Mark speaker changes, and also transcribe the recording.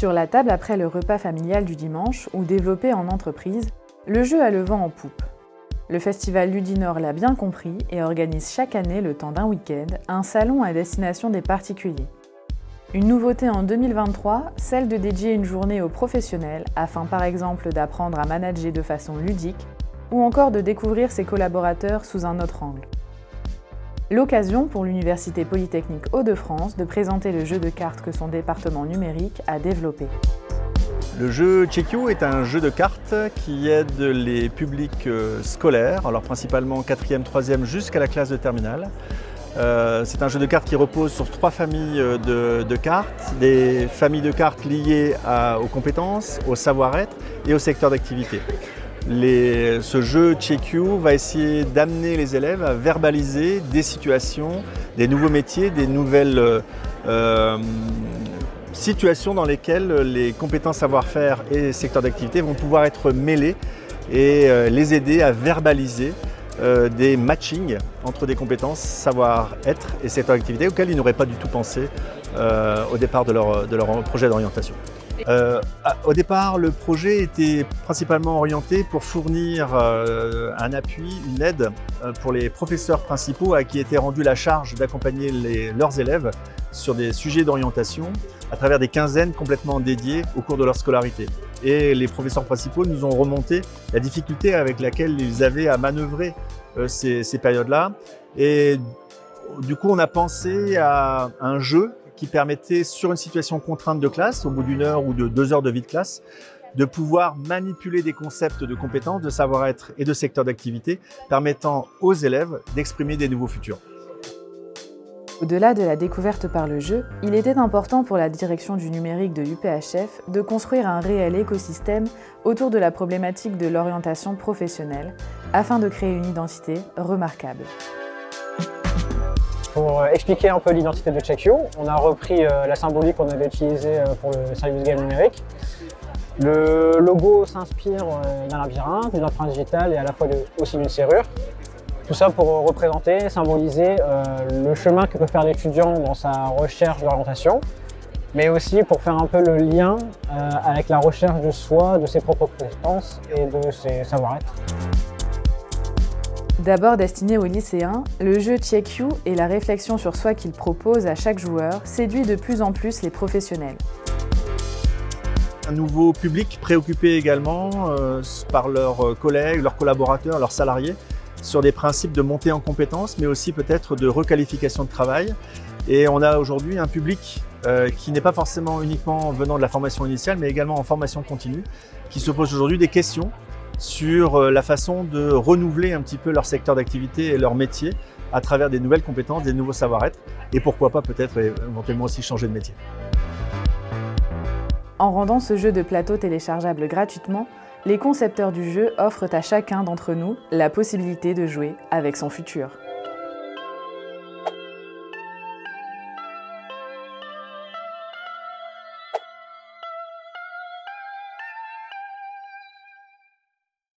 Speaker 1: Sur la table après le repas familial du dimanche ou développé en entreprise, le jeu a le vent en poupe. Le festival Ludinor l'a bien compris et organise chaque année, le temps d'un week-end, un salon à destination des particuliers. Une nouveauté en 2023, celle de dédier une journée aux professionnels afin par exemple d'apprendre à manager de façon ludique ou encore de découvrir ses collaborateurs sous un autre angle. L'occasion pour l'Université Polytechnique Hauts-de-France de présenter le jeu de cartes que son département numérique a développé.
Speaker 2: Le jeu Checkio est un jeu de cartes qui aide les publics euh, scolaires, alors principalement 4e, 3e jusqu'à la classe de terminale. Euh, c'est un jeu de cartes qui repose sur trois familles euh, de, cartes, des familles de cartes liées aux compétences, au savoir-être et au secteur d'activité. Ce jeu Checkio va essayer d'amener les élèves à verbaliser des situations, des nouveaux métiers, des nouvelles situations dans lesquelles les compétences savoir-faire et secteurs d'activité vont pouvoir être mêlés et euh, les aider à verbaliser euh, des matchings entre des compétences savoir-être et secteurs d'activité auxquels ils n'auraient pas du tout pensé euh, au départ de leur projet d'orientation. Au départ, le projet était principalement orienté pour fournir un appui, une aide pour les professeurs principaux à qui était rendue la charge d'accompagner leurs élèves sur des sujets d'orientation à travers des quinzaines complètement dédiées au cours de leur scolarité. Et les professeurs principaux nous ont remonté la difficulté avec laquelle ils avaient à manœuvrer euh, ces, ces périodes-là. Et du coup, on a pensé à un jeu qui permettait, sur une situation contrainte de classe, au bout d'une heure ou de deux heures de vie de classe, de pouvoir manipuler des concepts de compétences, de savoir-être et de secteur d'activité, permettant aux élèves d'exprimer des nouveaux futurs.
Speaker 1: Au-delà de la découverte par le jeu, il était important pour la direction du numérique de l'UPHF de construire un réel écosystème autour de la problématique de l'orientation professionnelle afin de créer une identité remarquable.
Speaker 3: Pour euh, expliquer un peu l'identité de CheckU, on a repris euh, la symbolique qu'on avait utilisée euh, pour le Serious Game numérique. Le logo s'inspire d'un labyrinthe, d'une empreinte digitale et à la fois aussi d'une serrure. Tout ça pour représenter, symboliser le chemin que peut faire l'étudiant dans sa recherche d'orientation, mais aussi pour faire un peu le lien avec la recherche de soi, de ses propres compétences et de ses savoir-être.
Speaker 1: D'abord destiné aux lycéens, le jeu Check You et la réflexion sur soi qu'il propose à chaque joueur séduit de plus en plus les professionnels.
Speaker 2: Un nouveau public préoccupé également euh, par leurs collègues, leurs collaborateurs, leurs salariés sur des principes de montée en compétences, mais aussi peut-être de requalification de travail. Et on a aujourd'hui un public euh, qui n'est pas forcément uniquement venant de la formation initiale, mais également en formation continue, qui se pose aujourd'hui des questions sur euh, la façon de renouveler un petit peu leur secteur d'activité et leur métier à travers des nouvelles compétences, des nouveaux savoir-être, et pourquoi pas peut-être éventuellement aussi changer de métier.
Speaker 1: En rendant ce jeu de plateau téléchargeable gratuitement, les concepteurs du jeu offrent à chacun d'entre nous la possibilité de jouer avec son futur.